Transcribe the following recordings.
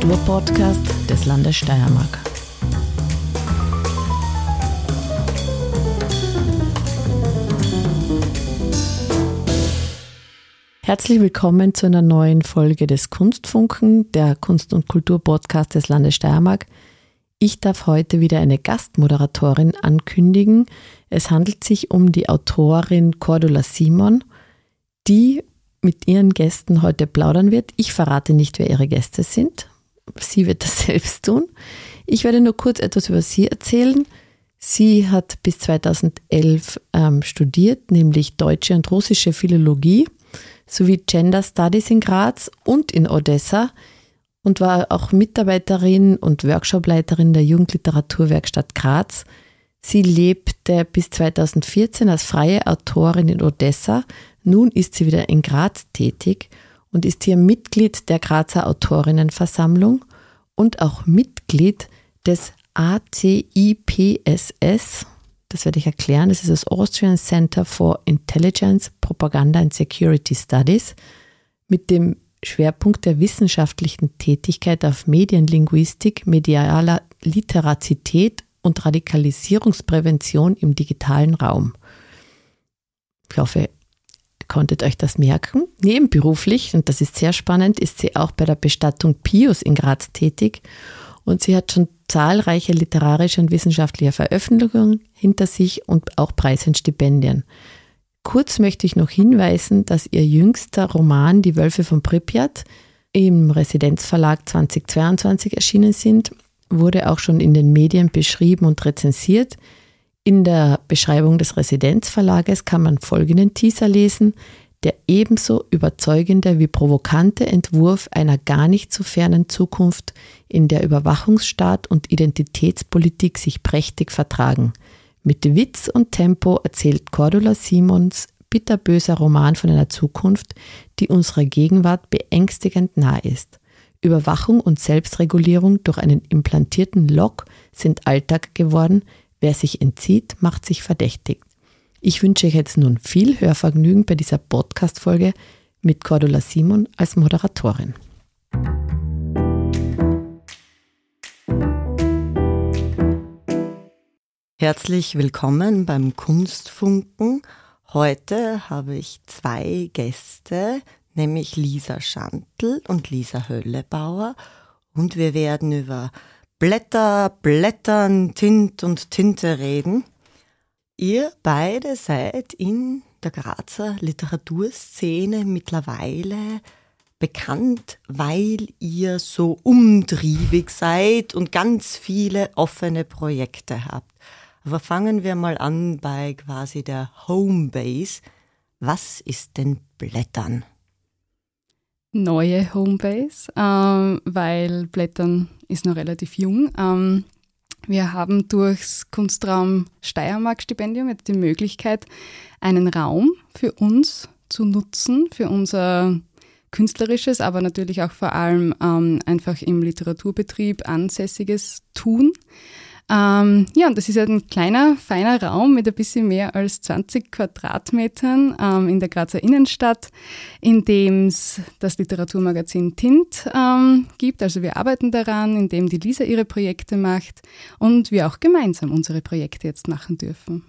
Kulturpodcast des Landes Steiermark. Herzlich willkommen zu einer neuen Folge des Kunstfunken, der Kunst- und Kulturpodcast des Landes Steiermark. Ich darf heute wieder eine Gastmoderatorin ankündigen. Es handelt sich um die Autorin Cordula Simon, die mit ihren Gästen heute plaudern wird. Ich verrate nicht, wer ihre Gäste sind. Sie wird das selbst tun. Ich werde nur kurz etwas über sie erzählen. Sie hat bis 2011 ähm, studiert, nämlich deutsche und russische Philologie sowie Gender Studies in Graz und in Odessa und war auch Mitarbeiterin und Workshopleiterin der Jugendliteraturwerkstatt Graz. Sie lebte bis 2014 als freie Autorin in Odessa nun ist sie wieder in Graz tätig und ist hier Mitglied der Grazer Autorinnenversammlung und auch Mitglied des ACIPSS. Das werde ich erklären. Das ist das Austrian Center for Intelligence, Propaganda and Security Studies mit dem Schwerpunkt der wissenschaftlichen Tätigkeit auf Medienlinguistik, medialer Literazität und Radikalisierungsprävention im digitalen Raum. Ich hoffe, konntet euch das merken. Nebenberuflich, und das ist sehr spannend, ist sie auch bei der Bestattung Pius in Graz tätig und sie hat schon zahlreiche literarische und wissenschaftliche Veröffentlichungen hinter sich und auch Preise und Stipendien. Kurz möchte ich noch hinweisen, dass ihr jüngster Roman Die Wölfe von Pripyat im Residenzverlag 2022 erschienen sind, wurde auch schon in den Medien beschrieben und rezensiert. In der Beschreibung des Residenzverlages kann man folgenden Teaser lesen, der ebenso überzeugende wie provokante Entwurf einer gar nicht zu fernen Zukunft, in der Überwachungsstaat und Identitätspolitik sich prächtig vertragen. Mit Witz und Tempo erzählt Cordula Simons bitterböser Roman von einer Zukunft, die unserer Gegenwart beängstigend nah ist. Überwachung und Selbstregulierung durch einen implantierten Lock sind Alltag geworden, Wer sich entzieht, macht sich verdächtig. Ich wünsche euch jetzt nun viel Hörvergnügen bei dieser Podcast-Folge mit Cordula Simon als Moderatorin. Herzlich willkommen beim Kunstfunken. Heute habe ich zwei Gäste, nämlich Lisa Schantl und Lisa Höllebauer. Und wir werden über Blätter, Blättern, Tint und Tinte reden. Ihr beide seid in der Grazer Literaturszene mittlerweile bekannt, weil ihr so umtriebig seid und ganz viele offene Projekte habt. Aber fangen wir mal an bei quasi der Homebase. Was ist denn Blättern? Neue Homebase, ähm, weil Blättern ist noch relativ jung. Ähm, wir haben durchs Kunstraum Steiermark-Stipendium jetzt die Möglichkeit, einen Raum für uns zu nutzen, für unser künstlerisches, aber natürlich auch vor allem ähm, einfach im Literaturbetrieb ansässiges Tun. Ähm, ja, und das ist ein kleiner, feiner Raum mit ein bisschen mehr als 20 Quadratmetern ähm, in der Grazer Innenstadt, in dem es das Literaturmagazin Tint ähm, gibt. Also wir arbeiten daran, in dem die Lisa ihre Projekte macht und wir auch gemeinsam unsere Projekte jetzt machen dürfen.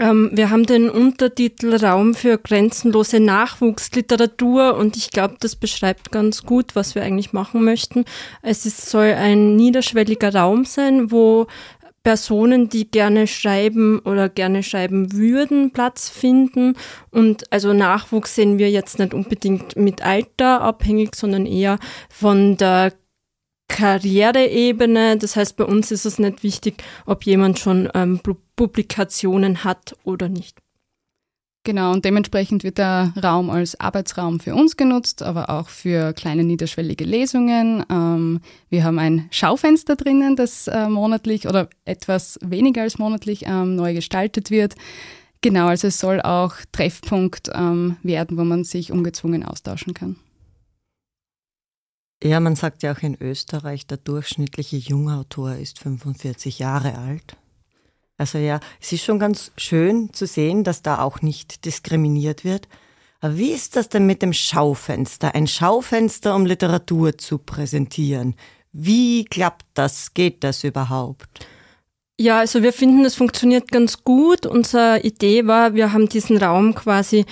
Ähm, wir haben den Untertitel Raum für grenzenlose Nachwuchsliteratur und ich glaube, das beschreibt ganz gut, was wir eigentlich machen möchten. Es ist, soll ein niederschwelliger Raum sein, wo Personen, die gerne schreiben oder gerne schreiben würden, Platz finden. Und also Nachwuchs sehen wir jetzt nicht unbedingt mit Alter abhängig, sondern eher von der Karriereebene. Das heißt, bei uns ist es nicht wichtig, ob jemand schon ähm, Publikationen hat oder nicht. Genau, und dementsprechend wird der Raum als Arbeitsraum für uns genutzt, aber auch für kleine niederschwellige Lesungen. Ähm, wir haben ein Schaufenster drinnen, das äh, monatlich oder etwas weniger als monatlich ähm, neu gestaltet wird. Genau, also es soll auch Treffpunkt ähm, werden, wo man sich ungezwungen austauschen kann. Ja, man sagt ja auch in Österreich, der durchschnittliche Jungautor ist 45 Jahre alt. Also ja, es ist schon ganz schön zu sehen, dass da auch nicht diskriminiert wird. Wie ist das denn mit dem Schaufenster? Ein Schaufenster, um Literatur zu präsentieren. Wie klappt das? Geht das überhaupt? Ja, also wir finden, das funktioniert ganz gut. Unsere Idee war, wir haben diesen Raum quasi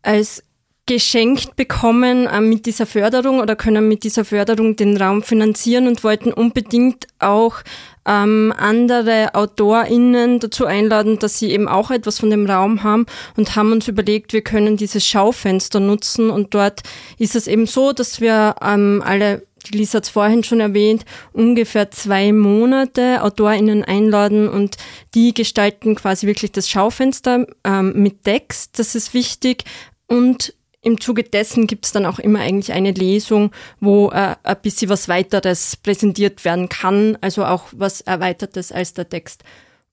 als geschenkt bekommen äh, mit dieser Förderung oder können mit dieser Förderung den Raum finanzieren und wollten unbedingt auch ähm, andere AutorInnen dazu einladen, dass sie eben auch etwas von dem Raum haben und haben uns überlegt, wir können dieses Schaufenster nutzen. Und dort ist es eben so, dass wir ähm, alle Lisa hat es vorhin schon erwähnt, ungefähr zwei Monate AutorInnen einladen und die gestalten quasi wirklich das Schaufenster ähm, mit Text, das ist wichtig. Und im Zuge dessen gibt es dann auch immer eigentlich eine Lesung, wo äh, ein bisschen was weiteres präsentiert werden kann, also auch was erweitertes als der Text.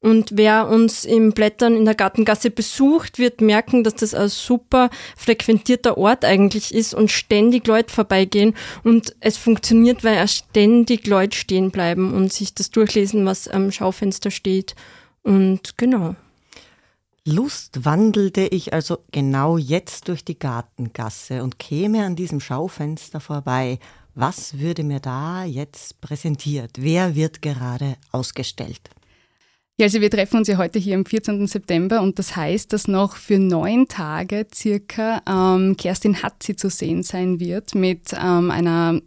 Und wer uns im Blättern in der Gartengasse besucht, wird merken, dass das ein super frequentierter Ort eigentlich ist und ständig Leute vorbeigehen. Und es funktioniert, weil ständig Leute stehen bleiben und sich das durchlesen, was am Schaufenster steht. Und genau. Lust wandelte ich also genau jetzt durch die Gartengasse und käme an diesem Schaufenster vorbei. Was würde mir da jetzt präsentiert? Wer wird gerade ausgestellt? Ja, also wir treffen uns ja heute hier am 14. September und das heißt, dass noch für neun Tage circa ähm, Kerstin Hatzi zu sehen sein wird mit ähm, einer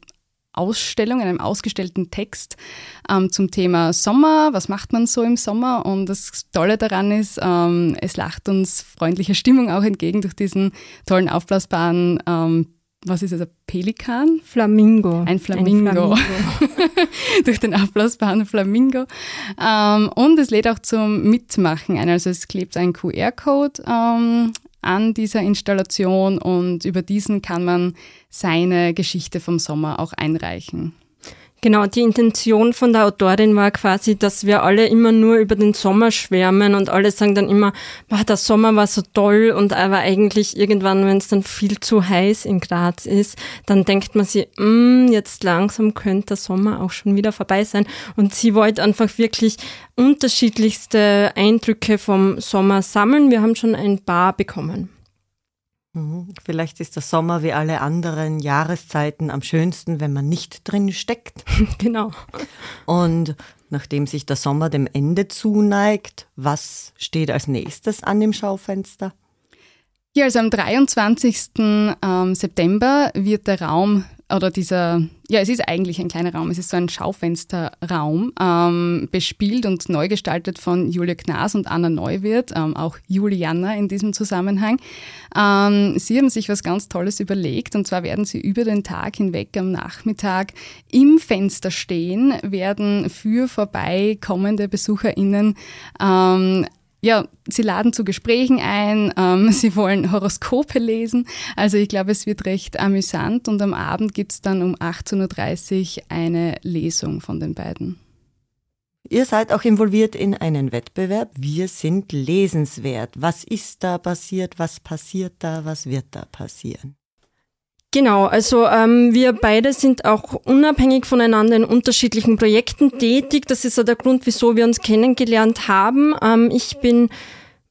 Ausstellung, einem ausgestellten Text ähm, zum Thema Sommer. Was macht man so im Sommer? Und das Tolle daran ist, ähm, es lacht uns freundliche Stimmung auch entgegen durch diesen tollen aufblasbaren ähm, was ist es, ein Pelikan? Flamingo. Ein Flamingo. Ein Flamingo. Durch den aufblasbaren Flamingo. Ähm, und es lädt auch zum Mitmachen ein. Also es klebt ein QR-Code ähm, an dieser Installation und über diesen kann man seine Geschichte vom Sommer auch einreichen. Genau, die Intention von der Autorin war quasi, dass wir alle immer nur über den Sommer schwärmen und alle sagen dann immer, boah, der Sommer war so toll und aber eigentlich irgendwann, wenn es dann viel zu heiß in Graz ist, dann denkt man sich, mm, jetzt langsam könnte der Sommer auch schon wieder vorbei sein. Und sie wollte einfach wirklich unterschiedlichste Eindrücke vom Sommer sammeln. Wir haben schon ein paar bekommen. Mhm. Vielleicht ist der Sommer wie alle anderen Jahreszeiten am schönsten, wenn man nicht drin steckt. genau. Und nachdem sich der Sommer dem Ende zuneigt, was steht als nächstes an dem Schaufenster? Ja, also am 23. Ähm, September wird der Raum oder dieser, ja, es ist eigentlich ein kleiner Raum, es ist so ein Schaufensterraum, ähm, bespielt und neu gestaltet von Julia Knaas und Anna Neuwirth, ähm, auch Juliana in diesem Zusammenhang. Ähm, sie haben sich was ganz Tolles überlegt und zwar werden sie über den Tag hinweg am Nachmittag im Fenster stehen, werden für vorbeikommende BesucherInnen ähm, ja, sie laden zu Gesprächen ein, ähm, sie wollen Horoskope lesen. Also ich glaube, es wird recht amüsant und am Abend gibt's dann um 18.30 Uhr eine Lesung von den beiden. Ihr seid auch involviert in einen Wettbewerb. Wir sind lesenswert. Was ist da passiert? Was passiert da? Was wird da passieren? Genau, also ähm, wir beide sind auch unabhängig voneinander in unterschiedlichen Projekten tätig. Das ist ja der Grund, wieso wir uns kennengelernt haben. Ähm, ich bin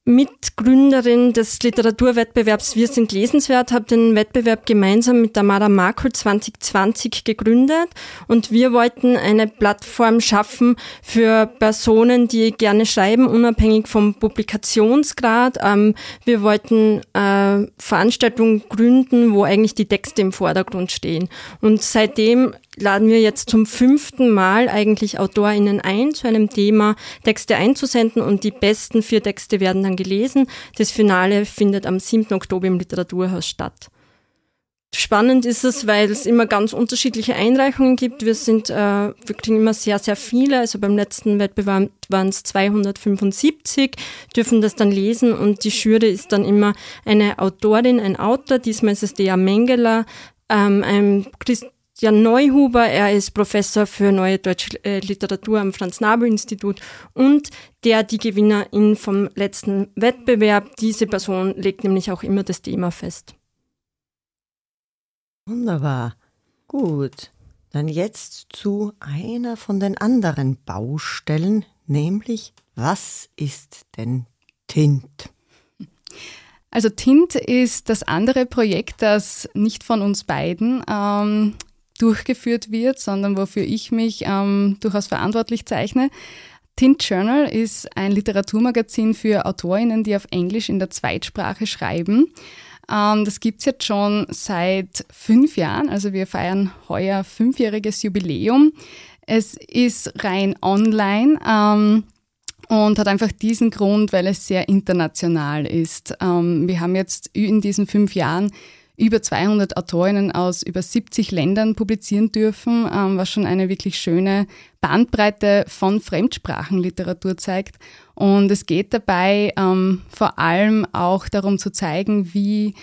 Mitgründerin des Literaturwettbewerbs Wir sind lesenswert, habe den Wettbewerb gemeinsam mit Tamara Markul 2020 gegründet und wir wollten eine Plattform schaffen für Personen, die gerne schreiben, unabhängig vom Publikationsgrad. Ähm, wir wollten äh, Veranstaltungen gründen, wo eigentlich die Texte im Vordergrund stehen. Und seitdem laden wir jetzt zum fünften Mal eigentlich AutorInnen ein, zu einem Thema Texte einzusenden und die besten vier Texte werden dann gelesen. Das Finale findet am 7. Oktober im Literaturhaus statt. Spannend ist es, weil es immer ganz unterschiedliche Einreichungen gibt. Wir sind, äh, wir kriegen immer sehr, sehr viele. Also beim letzten Wettbewerb waren es 275, dürfen das dann lesen und die Jury ist dann immer eine Autorin, ein Autor. Diesmal ist es Dea Mengele, ähm, ein Christ Jan Neuhuber, er ist Professor für Neue Deutsche äh, Literatur am Franz-Nabel-Institut und der die Gewinnerin vom letzten Wettbewerb. Diese Person legt nämlich auch immer das Thema fest. Wunderbar. Gut. Dann jetzt zu einer von den anderen Baustellen, nämlich was ist denn Tint? Also Tint ist das andere Projekt, das nicht von uns beiden ähm, durchgeführt wird, sondern wofür ich mich ähm, durchaus verantwortlich zeichne. Tint Journal ist ein Literaturmagazin für Autorinnen, die auf Englisch in der Zweitsprache schreiben. Ähm, das gibt's jetzt schon seit fünf Jahren, also wir feiern heuer fünfjähriges Jubiläum. Es ist rein online. Ähm, und hat einfach diesen Grund, weil es sehr international ist. Ähm, wir haben jetzt in diesen fünf Jahren über 200 Autorinnen aus über 70 Ländern publizieren dürfen, ähm, was schon eine wirklich schöne Bandbreite von Fremdsprachenliteratur zeigt. Und es geht dabei ähm, vor allem auch darum zu zeigen, wie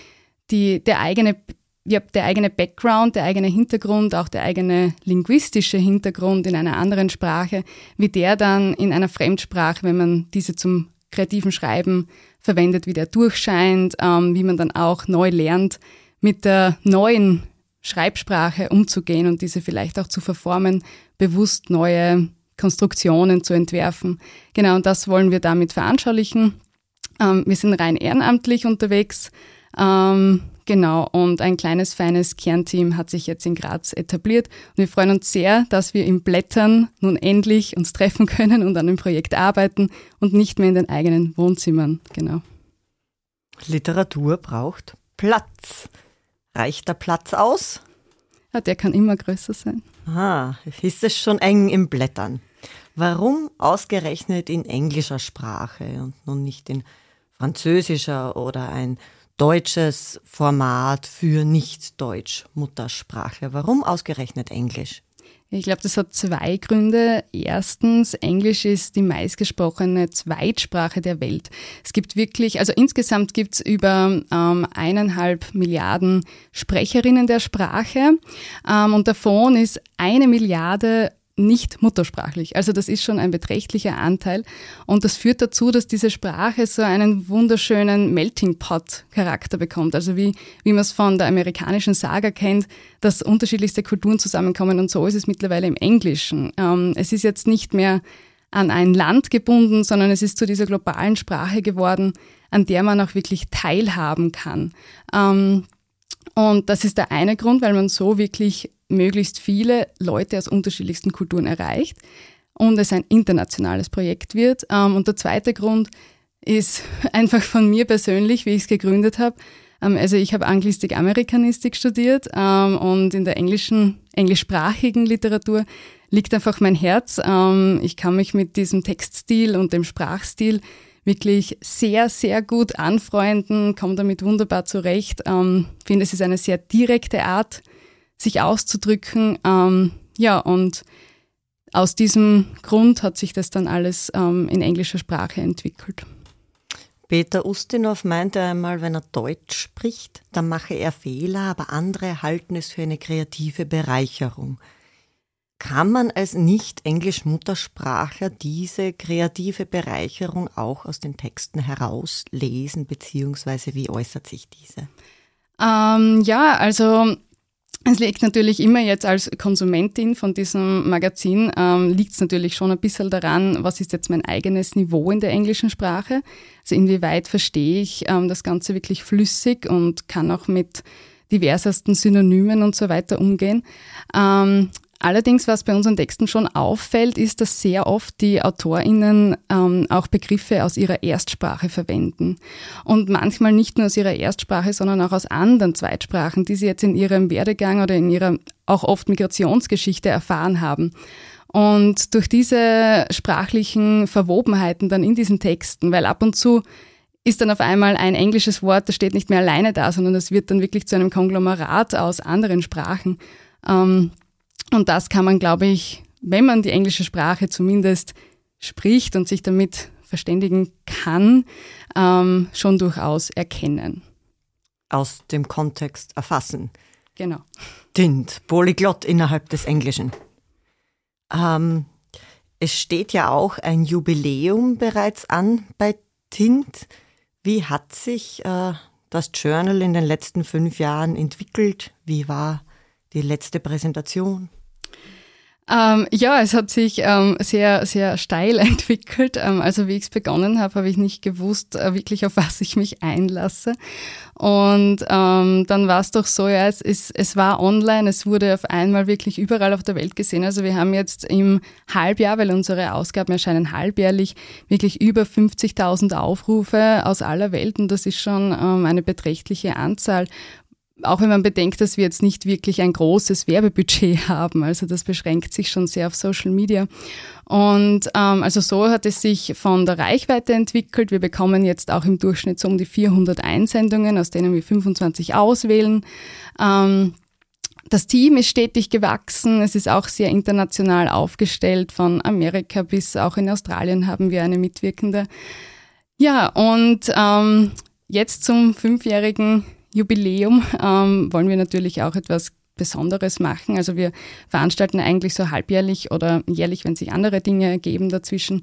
die, der eigene ja, der eigene Background, der eigene Hintergrund, auch der eigene linguistische Hintergrund in einer anderen Sprache, wie der dann in einer Fremdsprache, wenn man diese zum kreativen Schreiben verwendet, wie der durchscheint, ähm, wie man dann auch neu lernt, mit der neuen Schreibsprache umzugehen und diese vielleicht auch zu verformen, bewusst neue Konstruktionen zu entwerfen. Genau, und das wollen wir damit veranschaulichen. Ähm, wir sind rein ehrenamtlich unterwegs. Ähm, Genau, und ein kleines, feines Kernteam hat sich jetzt in Graz etabliert. Und wir freuen uns sehr, dass wir im Blättern nun endlich uns treffen können und an dem Projekt arbeiten und nicht mehr in den eigenen Wohnzimmern. Genau. Literatur braucht Platz. Reicht der Platz aus? Ja, der kann immer größer sein. Aha, ist es schon eng im Blättern? Warum ausgerechnet in englischer Sprache und nun nicht in französischer oder ein deutsches Format für Nicht-Deutsch-Muttersprache. Warum ausgerechnet Englisch? Ich glaube, das hat zwei Gründe. Erstens, Englisch ist die meistgesprochene Zweitsprache der Welt. Es gibt wirklich, also insgesamt gibt es über ähm, eineinhalb Milliarden Sprecherinnen der Sprache ähm, und davon ist eine Milliarde nicht muttersprachlich. Also das ist schon ein beträchtlicher Anteil und das führt dazu, dass diese Sprache so einen wunderschönen Melting Pot Charakter bekommt. Also wie, wie man es von der amerikanischen Saga kennt, dass unterschiedlichste Kulturen zusammenkommen und so ist es mittlerweile im Englischen. Ähm, es ist jetzt nicht mehr an ein Land gebunden, sondern es ist zu dieser globalen Sprache geworden, an der man auch wirklich teilhaben kann. Ähm, und das ist der eine Grund, weil man so wirklich möglichst viele Leute aus unterschiedlichsten Kulturen erreicht und es ein internationales Projekt wird. Ähm, und der zweite Grund ist einfach von mir persönlich, wie ich es gegründet habe. Ähm, also ich habe Anglistik, Amerikanistik studiert ähm, und in der englischen, englischsprachigen Literatur liegt einfach mein Herz. Ich kann mich mit diesem Textstil und dem Sprachstil wirklich sehr, sehr gut anfreunden, komme damit wunderbar zurecht. finde, es ist eine sehr direkte Art, sich auszudrücken. Ähm, ja, und aus diesem Grund hat sich das dann alles ähm, in englischer Sprache entwickelt. Peter Ustinov meinte einmal, wenn er Deutsch spricht, dann mache er Fehler, aber andere halten es für eine kreative Bereicherung. Kann man als Nicht-Englisch-Muttersprachler diese kreative Bereicherung auch aus den Texten herauslesen, beziehungsweise wie äußert sich diese? Ähm, ja, also es liegt natürlich immer jetzt als Konsumentin von diesem Magazin, ähm, liegt es natürlich schon ein bisschen daran, was ist jetzt mein eigenes Niveau in der englischen Sprache. Also inwieweit verstehe ich ähm, das Ganze wirklich flüssig und kann auch mit diversesten Synonymen und so weiter umgehen. Ähm, Allerdings, was bei unseren Texten schon auffällt, ist, dass sehr oft die AutorInnen ähm, auch Begriffe aus ihrer Erstsprache verwenden. Und manchmal nicht nur aus ihrer Erstsprache, sondern auch aus anderen Zweitsprachen, die sie jetzt in ihrem Werdegang oder in ihrer auch oft Migrationsgeschichte erfahren haben. Und durch diese sprachlichen Verwobenheiten dann in diesen Texten, weil ab und zu ist dann auf einmal ein englisches Wort, das steht nicht mehr alleine da, sondern es wird dann wirklich zu einem Konglomerat aus anderen Sprachen. Ähm, und das kann man, glaube ich, wenn man die englische Sprache zumindest spricht und sich damit verständigen kann, ähm, schon durchaus erkennen. Aus dem Kontext erfassen. Genau. Tint, Polyglott innerhalb des Englischen. Ähm, es steht ja auch ein Jubiläum bereits an bei Tint. Wie hat sich äh, das Journal in den letzten fünf Jahren entwickelt? Wie war die letzte Präsentation? Ähm, ja, es hat sich ähm, sehr, sehr steil entwickelt. Ähm, also wie ich es begonnen habe, habe ich nicht gewusst, äh, wirklich auf was ich mich einlasse. Und ähm, dann war es doch so, ja, es, es, es war online, es wurde auf einmal wirklich überall auf der Welt gesehen. Also wir haben jetzt im Halbjahr, weil unsere Ausgaben erscheinen halbjährlich, wirklich über 50.000 Aufrufe aus aller Welt und das ist schon ähm, eine beträchtliche Anzahl auch wenn man bedenkt, dass wir jetzt nicht wirklich ein großes Werbebudget haben. Also das beschränkt sich schon sehr auf Social Media. Und ähm, also so hat es sich von der Reichweite entwickelt. Wir bekommen jetzt auch im Durchschnitt so um die 400 Einsendungen, aus denen wir 25 auswählen. Ähm, das Team ist stetig gewachsen. Es ist auch sehr international aufgestellt. Von Amerika bis auch in Australien haben wir eine Mitwirkende. Ja, und ähm, jetzt zum fünfjährigen Jubiläum ähm, wollen wir natürlich auch etwas Besonderes machen. Also wir veranstalten eigentlich so halbjährlich oder jährlich, wenn sich andere Dinge ergeben dazwischen,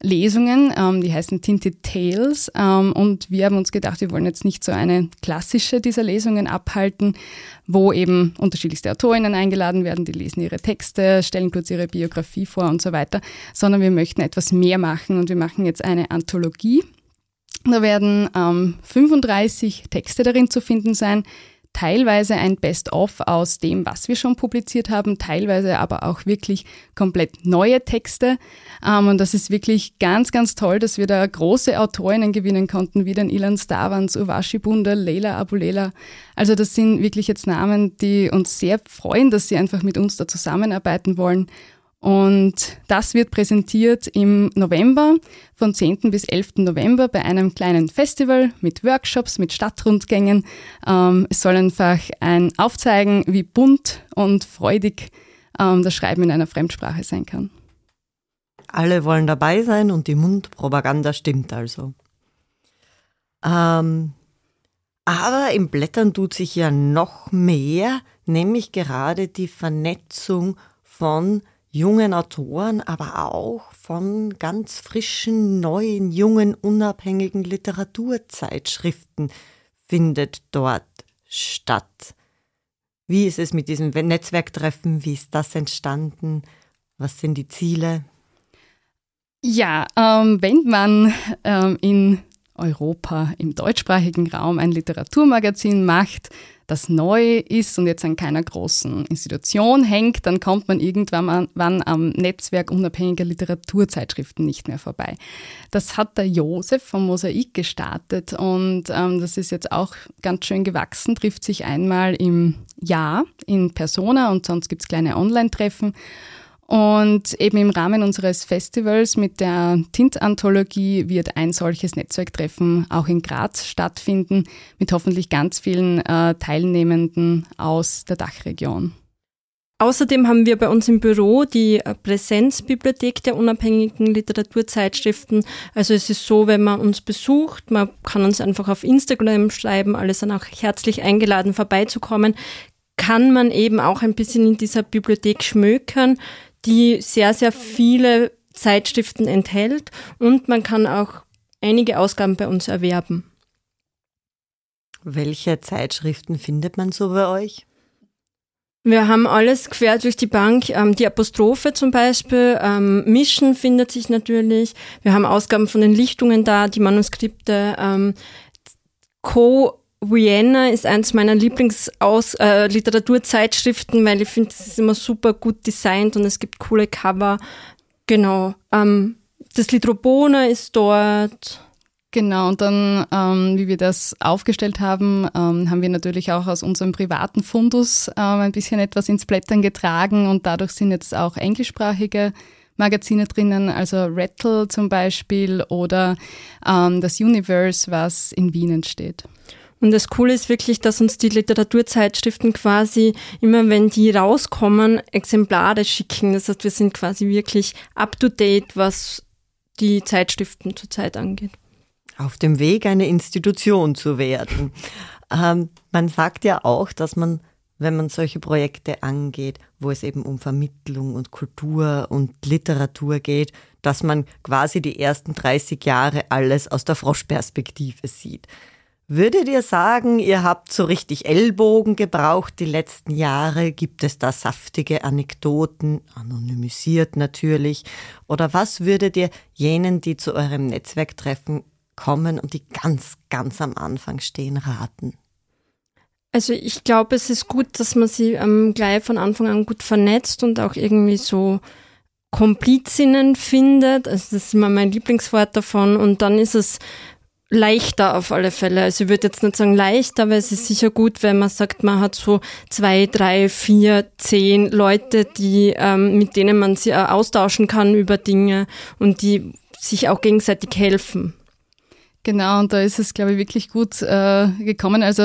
Lesungen, ähm, die heißen Tinted Tales. Ähm, und wir haben uns gedacht, wir wollen jetzt nicht so eine klassische dieser Lesungen abhalten, wo eben unterschiedlichste Autorinnen eingeladen werden, die lesen ihre Texte, stellen kurz ihre Biografie vor und so weiter, sondern wir möchten etwas mehr machen und wir machen jetzt eine Anthologie da werden ähm, 35 Texte darin zu finden sein, teilweise ein Best-of aus dem, was wir schon publiziert haben, teilweise aber auch wirklich komplett neue Texte. Ähm, und das ist wirklich ganz, ganz toll, dass wir da große Autorinnen gewinnen konnten, wie den Ilan Stavans, Uwashi Bunda, Leila Abulela. Also das sind wirklich jetzt Namen, die uns sehr freuen, dass sie einfach mit uns da zusammenarbeiten wollen. Und das wird präsentiert im November, von 10. bis 11. November bei einem kleinen Festival mit Workshops, mit Stadtrundgängen. Ähm, es soll einfach ein aufzeigen, wie bunt und freudig ähm, das Schreiben in einer Fremdsprache sein kann. Alle wollen dabei sein und die Mundpropaganda stimmt also. Ähm, aber im Blättern tut sich ja noch mehr, nämlich gerade die Vernetzung von jungen Autoren, aber auch von ganz frischen, neuen, jungen, unabhängigen Literaturzeitschriften findet dort statt. Wie ist es mit diesem Netzwerktreffen? Wie ist das entstanden? Was sind die Ziele? Ja, ähm, wenn man ähm, in Europa im deutschsprachigen Raum ein Literaturmagazin macht, das neu ist und jetzt an keiner großen Institution hängt, dann kommt man irgendwann wann am Netzwerk unabhängiger Literaturzeitschriften nicht mehr vorbei. Das hat der Josef vom Mosaik gestartet und ähm, das ist jetzt auch ganz schön gewachsen, trifft sich einmal im Jahr in Persona und sonst gibt es kleine Online-Treffen. Und eben im Rahmen unseres Festivals mit der Tint-Anthologie wird ein solches Netzwerktreffen auch in Graz stattfinden, mit hoffentlich ganz vielen äh, Teilnehmenden aus der Dachregion. Außerdem haben wir bei uns im Büro die äh, Präsenzbibliothek der unabhängigen Literaturzeitschriften. Also es ist so, wenn man uns besucht, man kann uns einfach auf Instagram schreiben, alles dann auch herzlich eingeladen vorbeizukommen, kann man eben auch ein bisschen in dieser Bibliothek schmökern die sehr, sehr viele Zeitschriften enthält und man kann auch einige Ausgaben bei uns erwerben. Welche Zeitschriften findet man so bei euch? Wir haben alles quer durch die Bank. Ähm, die Apostrophe zum Beispiel, ähm, Mischen findet sich natürlich. Wir haben Ausgaben von den Lichtungen da, die Manuskripte. Ähm, Co Vienna ist eins meiner Lieblingsliteraturzeitschriften, äh, weil ich finde, es ist immer super gut designt und es gibt coole Cover. Genau. Ähm, das Lidrobona ist dort. Genau, und dann, ähm, wie wir das aufgestellt haben, ähm, haben wir natürlich auch aus unserem privaten Fundus ähm, ein bisschen etwas ins Blättern getragen und dadurch sind jetzt auch englischsprachige Magazine drinnen, also Rattle zum Beispiel oder ähm, das Universe, was in Wien entsteht. Und das Coole ist wirklich, dass uns die Literaturzeitschriften quasi immer, wenn die rauskommen, Exemplare schicken. Das heißt, wir sind quasi wirklich up to date, was die Zeitschriften zurzeit angeht. Auf dem Weg, eine Institution zu werden. ähm, man sagt ja auch, dass man, wenn man solche Projekte angeht, wo es eben um Vermittlung und Kultur und Literatur geht, dass man quasi die ersten 30 Jahre alles aus der Froschperspektive sieht. Würdet ihr sagen, ihr habt so richtig Ellbogen gebraucht die letzten Jahre? Gibt es da saftige Anekdoten, anonymisiert natürlich? Oder was würdet ihr jenen, die zu eurem Netzwerktreffen kommen und die ganz, ganz am Anfang stehen, raten? Also ich glaube, es ist gut, dass man sie ähm, gleich von Anfang an gut vernetzt und auch irgendwie so Komplizinnen findet. Also das ist immer mein Lieblingswort davon. Und dann ist es leichter auf alle Fälle. Also ich würde jetzt nicht sagen leichter, aber es ist sicher gut, wenn man sagt, man hat so zwei, drei, vier, zehn Leute, die ähm, mit denen man sich austauschen kann über Dinge und die sich auch gegenseitig helfen. Genau, und da ist es, glaube ich, wirklich gut äh, gekommen. Also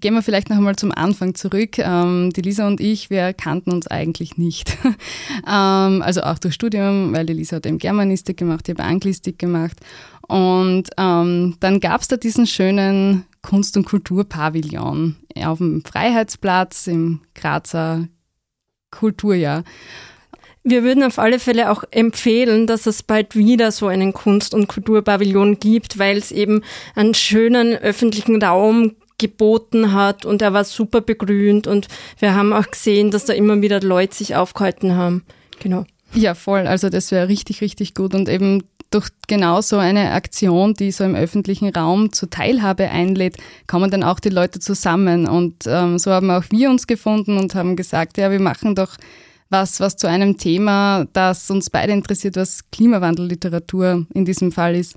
Gehen wir vielleicht noch einmal zum Anfang zurück. Ähm, die Lisa und ich, wir kannten uns eigentlich nicht. ähm, also auch durch Studium, weil die Lisa hat eben Germanistik gemacht, ich habe Anglistik gemacht. Und ähm, dann gab es da diesen schönen Kunst- und Kulturpavillon auf dem Freiheitsplatz im Grazer Kulturjahr. Wir würden auf alle Fälle auch empfehlen, dass es bald wieder so einen Kunst- und Kulturpavillon gibt, weil es eben einen schönen öffentlichen Raum geboten hat und er war super begrünt und wir haben auch gesehen, dass da immer wieder Leute sich aufgehalten haben. Genau. Ja, voll. Also das wäre richtig, richtig gut und eben durch genau so eine Aktion, die so im öffentlichen Raum zur Teilhabe einlädt, kommen dann auch die Leute zusammen. Und ähm, so haben auch wir uns gefunden und haben gesagt, ja, wir machen doch was, was zu einem Thema, das uns beide interessiert, was Klimawandelliteratur in diesem Fall ist.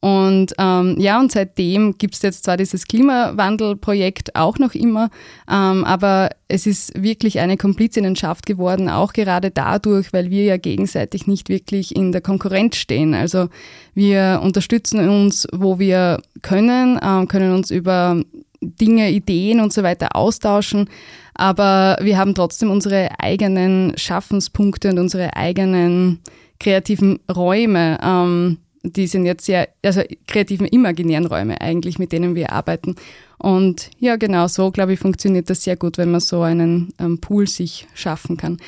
Und ähm, ja, und seitdem gibt es jetzt zwar dieses Klimawandelprojekt auch noch immer, ähm, aber es ist wirklich eine Komplizinnenschaft geworden, auch gerade dadurch, weil wir ja gegenseitig nicht wirklich in der Konkurrenz stehen. Also wir unterstützen uns, wo wir können, ähm, können uns über Dinge, Ideen und so weiter austauschen, aber wir haben trotzdem unsere eigenen Schaffenspunkte und unsere eigenen kreativen Räume. Ähm, die sind jetzt sehr, also kreativen imaginären Räume eigentlich, mit denen wir arbeiten. Und ja, genau so, glaube ich, funktioniert das sehr gut, wenn man so einen ähm, Pool sich schaffen kann.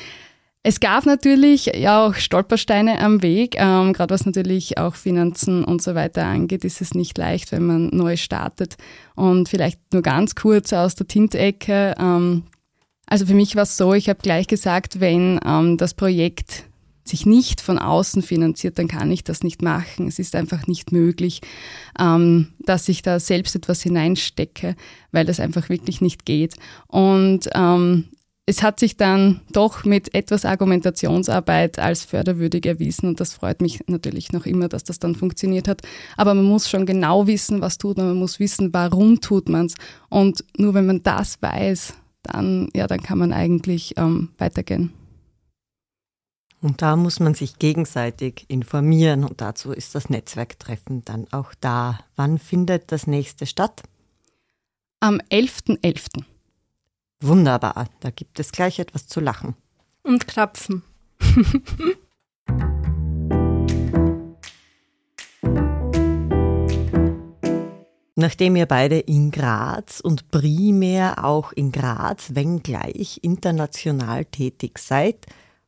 Es gab natürlich auch Stolpersteine am Weg, ähm, gerade was natürlich auch Finanzen und so weiter angeht, ist es nicht leicht, wenn man neu startet. Und vielleicht nur ganz kurz aus der Tintecke. Ähm, also für mich war es so, ich habe gleich gesagt, wenn ähm, das Projekt sich nicht von außen finanziert, dann kann ich das nicht machen. Es ist einfach nicht möglich, ähm, dass ich da selbst etwas hineinstecke, weil das einfach wirklich nicht geht. Und ähm, es hat sich dann doch mit etwas Argumentationsarbeit als förderwürdig erwiesen und das freut mich natürlich noch immer, dass das dann funktioniert hat. Aber man muss schon genau wissen, was tut man, man muss wissen, warum tut man es. Und nur wenn man das weiß, dann, ja, dann kann man eigentlich ähm, weitergehen. Und da muss man sich gegenseitig informieren und dazu ist das Netzwerktreffen dann auch da. Wann findet das nächste statt? Am 11.11. .11. Wunderbar, da gibt es gleich etwas zu lachen. Und krapfen. Nachdem ihr beide in Graz und primär auch in Graz, wenngleich international tätig seid,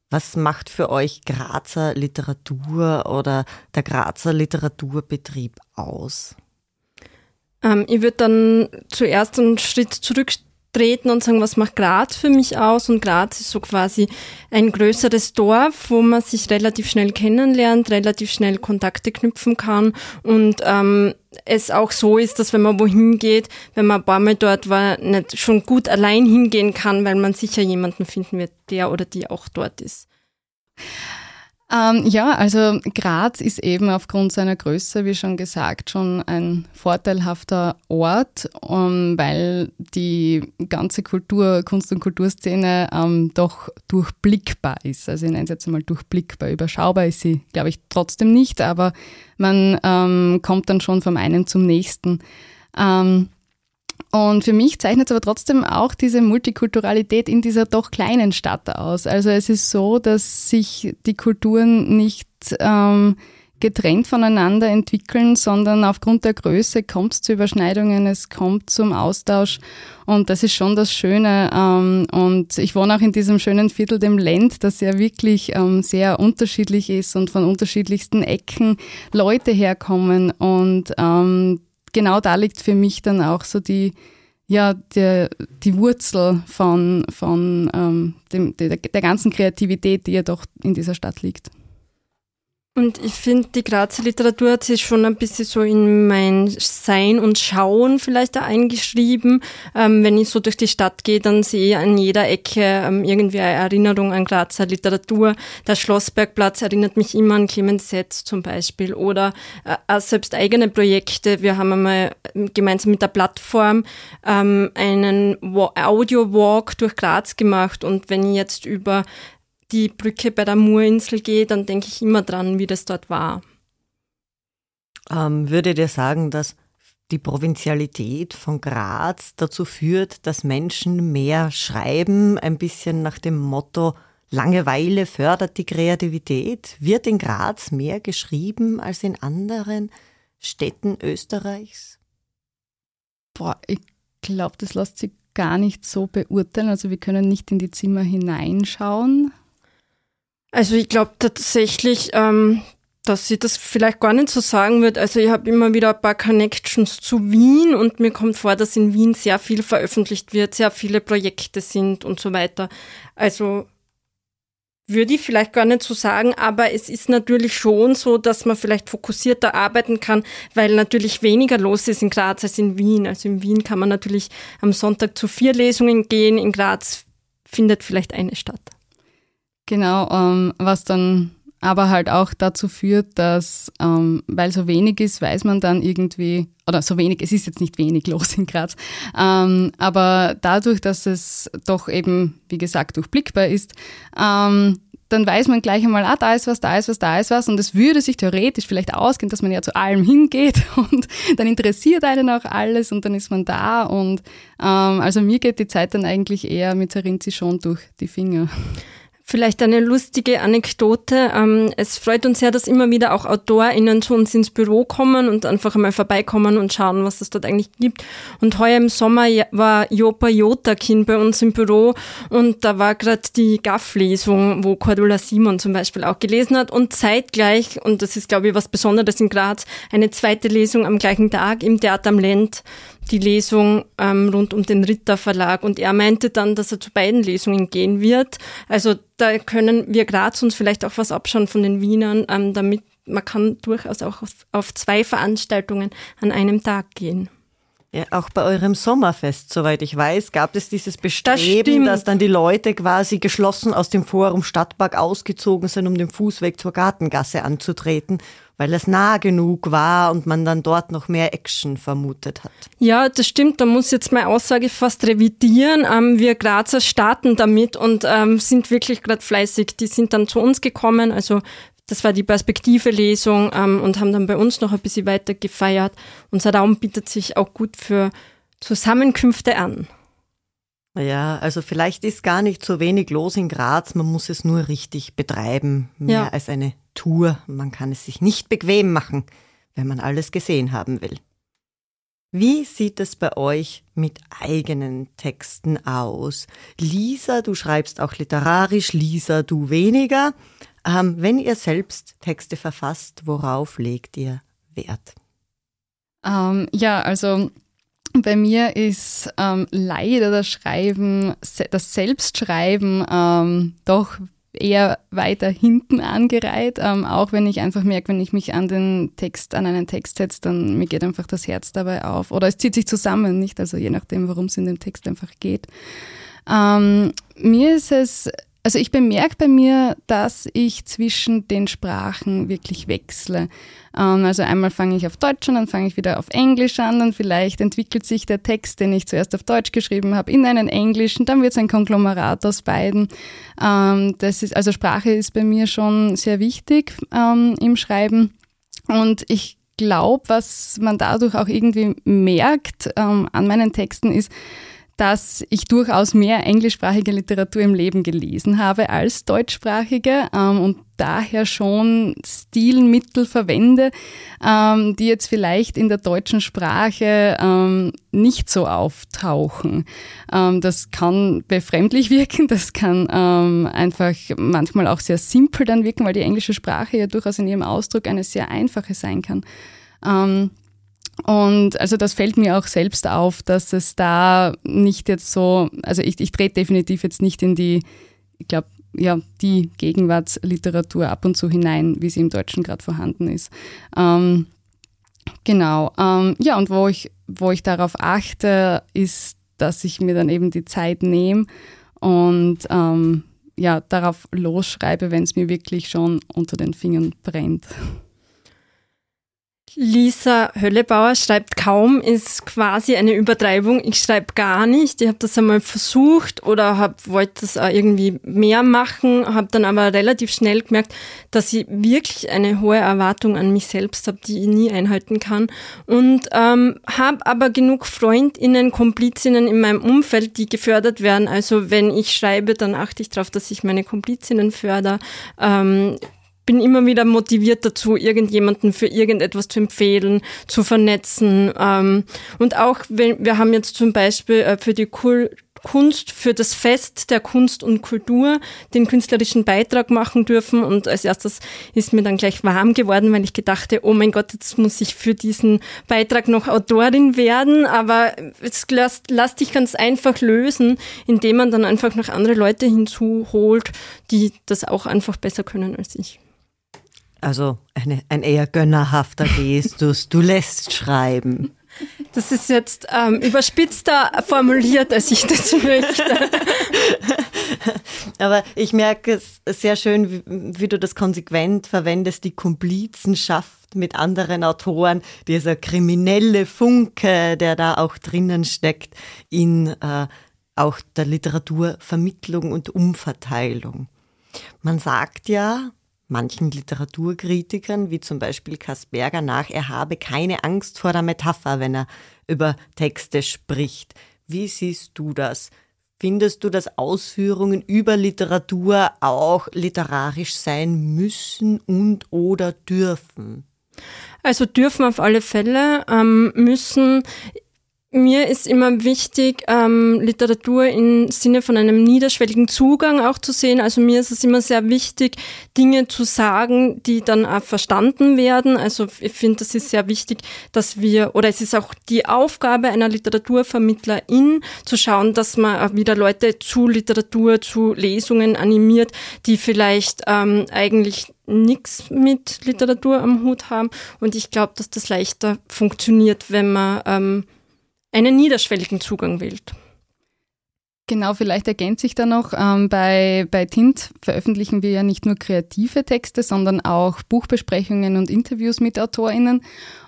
was macht für euch Grazer Literatur oder der Grazer Literaturbetrieb aus? Ähm, ich würde dann zuerst einen Schritt zurücktreten und sagen, was macht Graz für mich aus? Und Graz ist so quasi ein größeres Dorf, wo man sich relativ schnell kennenlernt, relativ schnell Kontakte knüpfen kann und ähm, es auch so ist, dass wenn man wohin geht, wenn man ein paar Mal dort war, nicht schon gut allein hingehen kann, weil man sicher jemanden finden wird, der oder die auch dort ist. Ähm, ja, also Graz ist eben aufgrund seiner Größe, wie schon gesagt, schon ein vorteilhafter Ort, um, weil die ganze Kultur, Kunst- und Kulturszene ähm, doch durchblickbar ist. Also ich nenne es jetzt einmal durchblickbar. Überschaubar ist sie, glaube ich, trotzdem nicht, aber man ähm, kommt dann schon vom einen zum nächsten. Ähm, und für mich zeichnet es aber trotzdem auch diese Multikulturalität in dieser doch kleinen Stadt aus. Also es ist so, dass sich die Kulturen nicht ähm, getrennt voneinander entwickeln, sondern aufgrund der Größe kommt es zu Überschneidungen, es kommt zum Austausch und das ist schon das Schöne. Ähm, und ich wohne auch in diesem schönen Viertel, dem Lend, das ja wirklich ähm, sehr unterschiedlich ist und von unterschiedlichsten Ecken Leute herkommen und ähm, genau da liegt für mich dann auch so die, ja, der, die Wurzel von, von ähm, dem, der, der ganzen Kreativität, die ja doch in dieser Stadt liegt. Und ich finde, die Grazer Literatur hat sich schon ein bisschen so in mein Sein und Schauen vielleicht da eingeschrieben. Ähm, wenn ich so durch die Stadt gehe, dann sehe ich an jeder Ecke ähm, irgendwie eine Erinnerung an Grazer Literatur. Der Schlossbergplatz erinnert mich immer an Clemens Setz zum Beispiel oder äh, selbst eigene Projekte. Wir haben einmal gemeinsam mit der Plattform ähm, einen Audio-Walk durch Graz gemacht und wenn ich jetzt über die Brücke bei der Murinsel gehe, dann denke ich immer dran, wie das dort war. Ähm, würde dir sagen, dass die Provinzialität von Graz dazu führt, dass Menschen mehr schreiben, ein bisschen nach dem Motto Langeweile fördert die Kreativität? Wird in Graz mehr geschrieben als in anderen Städten Österreichs? Boah, ich glaube, das lässt sich gar nicht so beurteilen. Also wir können nicht in die Zimmer hineinschauen. Also ich glaube tatsächlich, ähm, dass sie das vielleicht gar nicht so sagen wird. Also ich habe immer wieder ein paar Connections zu Wien und mir kommt vor, dass in Wien sehr viel veröffentlicht wird, sehr viele Projekte sind und so weiter. Also würde ich vielleicht gar nicht so sagen, aber es ist natürlich schon so, dass man vielleicht fokussierter arbeiten kann, weil natürlich weniger los ist in Graz als in Wien. Also in Wien kann man natürlich am Sonntag zu vier Lesungen gehen, in Graz findet vielleicht eine statt. Genau, ähm, was dann aber halt auch dazu führt, dass, ähm, weil so wenig ist, weiß man dann irgendwie, oder so wenig, es ist jetzt nicht wenig los in Graz, ähm, aber dadurch, dass es doch eben, wie gesagt, durchblickbar ist, ähm, dann weiß man gleich einmal, ah, da ist was, da ist was, da ist was. Und es würde sich theoretisch vielleicht ausgehen, dass man ja zu allem hingeht und dann interessiert einen auch alles und dann ist man da. Und ähm, also mir geht die Zeit dann eigentlich eher mit Zerinzi schon durch die Finger. Vielleicht eine lustige Anekdote. Ähm, es freut uns sehr, dass immer wieder auch AutorInnen zu uns ins Büro kommen und einfach einmal vorbeikommen und schauen, was es dort eigentlich gibt. Und heuer im Sommer war Jopa Jotakin bei uns im Büro und da war gerade die GAF-Lesung, wo Cordula Simon zum Beispiel auch gelesen hat und zeitgleich, und das ist glaube ich was Besonderes in Graz, eine zweite Lesung am gleichen Tag im Theater am Lend die Lesung ähm, rund um den Ritter Verlag und er meinte dann, dass er zu beiden Lesungen gehen wird. Also da können wir Graz uns vielleicht auch was abschauen von den Wienern, ähm, damit man kann durchaus auch auf, auf zwei Veranstaltungen an einem Tag gehen. Ja, auch bei eurem Sommerfest, soweit ich weiß, gab es dieses Bestreben, das dass dann die Leute quasi geschlossen aus dem Forum Stadtpark ausgezogen sind, um den Fußweg zur Gartengasse anzutreten, weil es nah genug war und man dann dort noch mehr Action vermutet hat. Ja, das stimmt. Da muss jetzt meine Aussage fast revidieren. Ähm, wir Grazer starten damit und ähm, sind wirklich gerade fleißig. Die sind dann zu uns gekommen, also das war die Perspektive-Lesung ähm, und haben dann bei uns noch ein bisschen weiter gefeiert. Unser Raum bietet sich auch gut für Zusammenkünfte an. Ja, also vielleicht ist gar nicht so wenig los in Graz, man muss es nur richtig betreiben, mehr ja. als eine Tour. Man kann es sich nicht bequem machen, wenn man alles gesehen haben will. Wie sieht es bei euch mit eigenen Texten aus? Lisa, du schreibst auch literarisch, Lisa, du weniger. Ähm, wenn ihr selbst Texte verfasst, worauf legt ihr Wert? Ähm, ja, also bei mir ist ähm, leider das Schreiben, das Selbstschreiben ähm, doch eher weiter hinten angereiht. Ähm, auch wenn ich einfach merke, wenn ich mich an den Text, an einen Text setze, dann mir geht einfach das Herz dabei auf. Oder es zieht sich zusammen, nicht? Also je nachdem, worum es in dem Text einfach geht. Ähm, mir ist es also ich bemerke bei mir, dass ich zwischen den Sprachen wirklich wechsle. Ähm, also einmal fange ich auf Deutsch an, dann fange ich wieder auf Englisch an, dann vielleicht entwickelt sich der Text, den ich zuerst auf Deutsch geschrieben habe, in einen Englischen, dann wird es ein Konglomerat aus beiden. Ähm, das ist, also Sprache ist bei mir schon sehr wichtig ähm, im Schreiben. Und ich glaube, was man dadurch auch irgendwie merkt an meinen Texten ist, dass ich durchaus mehr englischsprachige Literatur im Leben gelesen habe als deutschsprachige ähm, und daher schon Stilmittel verwende, ähm, die jetzt vielleicht in der deutschen Sprache ähm, nicht so auftauchen. Ähm, das kann befremdlich wirken, das kann ähm, einfach manchmal auch sehr simpel dann wirken, weil die englische Sprache ja durchaus in ihrem Ausdruck eine sehr einfache sein kann. Und also das fällt mir auch selbst auf, dass es da nicht jetzt so, also ich, ich trete definitiv jetzt nicht in die, ich glaube, ja, die Gegenwartsliteratur ab und zu hinein, wie sie im Deutschen gerade vorhanden ist. Ähm, genau. Ähm, ja, und wo ich, wo ich darauf achte, ist, dass ich mir dann eben die Zeit nehme und ähm, ja, darauf losschreibe, wenn es mir wirklich schon unter den Fingern brennt. Lisa Höllebauer schreibt kaum, ist quasi eine Übertreibung. Ich schreibe gar nicht. Ich habe das einmal versucht oder hab, wollte das irgendwie mehr machen, habe dann aber relativ schnell gemerkt, dass ich wirklich eine hohe Erwartung an mich selbst habe, die ich nie einhalten kann. Und ähm, habe aber genug Freundinnen, Komplizinnen in meinem Umfeld, die gefördert werden. Also wenn ich schreibe, dann achte ich darauf, dass ich meine Komplizinnen fördere. Ähm, bin immer wieder motiviert dazu, irgendjemanden für irgendetwas zu empfehlen, zu vernetzen. Ähm, und auch, wenn, wir haben jetzt zum Beispiel äh, für die Kul Kunst für das Fest der Kunst und Kultur den künstlerischen Beitrag machen dürfen. Und als erstes ist mir dann gleich warm geworden, weil ich gedachte, oh mein Gott, jetzt muss ich für diesen Beitrag noch Autorin werden. Aber es lässt, lässt dich ganz einfach lösen, indem man dann einfach noch andere Leute hinzuholt, die das auch einfach besser können als ich. Also eine, ein eher gönnerhafter Gestus. Du lässt schreiben. Das ist jetzt ähm, überspitzter formuliert, als ich das möchte. Aber ich merke es sehr schön, wie, wie, du das konsequent verwendest, die Komplizenschaft mit anderen Autoren, dieser kriminelle Funke, der da auch drinnen steckt, in äh, auch der Literaturvermittlung und Umverteilung. Man sagt ja, manchen Literaturkritikern, wie zum Beispiel Kasperger, nach, er habe keine Angst vor der Metapher, wenn er über Texte spricht. Wie siehst du das? Findest du, dass Ausführungen über Literatur auch literarisch sein müssen und oder dürfen? Also dürfen auf alle Fälle, ähm, müssen mir ist immer wichtig, ähm, Literatur im Sinne von einem niederschwelligen Zugang auch zu sehen. Also mir ist es immer sehr wichtig, Dinge zu sagen, die dann auch verstanden werden. Also ich finde, das ist sehr wichtig, dass wir, oder es ist auch die Aufgabe einer Literaturvermittlerin, zu schauen, dass man wieder Leute zu Literatur, zu Lesungen animiert, die vielleicht ähm, eigentlich nichts mit Literatur am Hut haben. Und ich glaube, dass das leichter funktioniert, wenn man ähm, einen niederschwelligen Zugang wählt. Genau, vielleicht ergänze ich da noch, ähm, bei, bei Tint veröffentlichen wir ja nicht nur kreative Texte, sondern auch Buchbesprechungen und Interviews mit AutorInnen.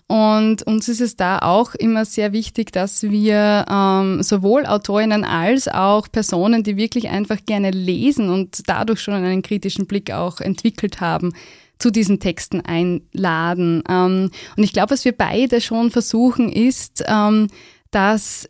Und uns ist es da auch immer sehr wichtig, dass wir ähm, sowohl Autorinnen als auch Personen, die wirklich einfach gerne lesen und dadurch schon einen kritischen Blick auch entwickelt haben, zu diesen Texten einladen. Ähm, und ich glaube, was wir beide schon versuchen, ist, ähm, dass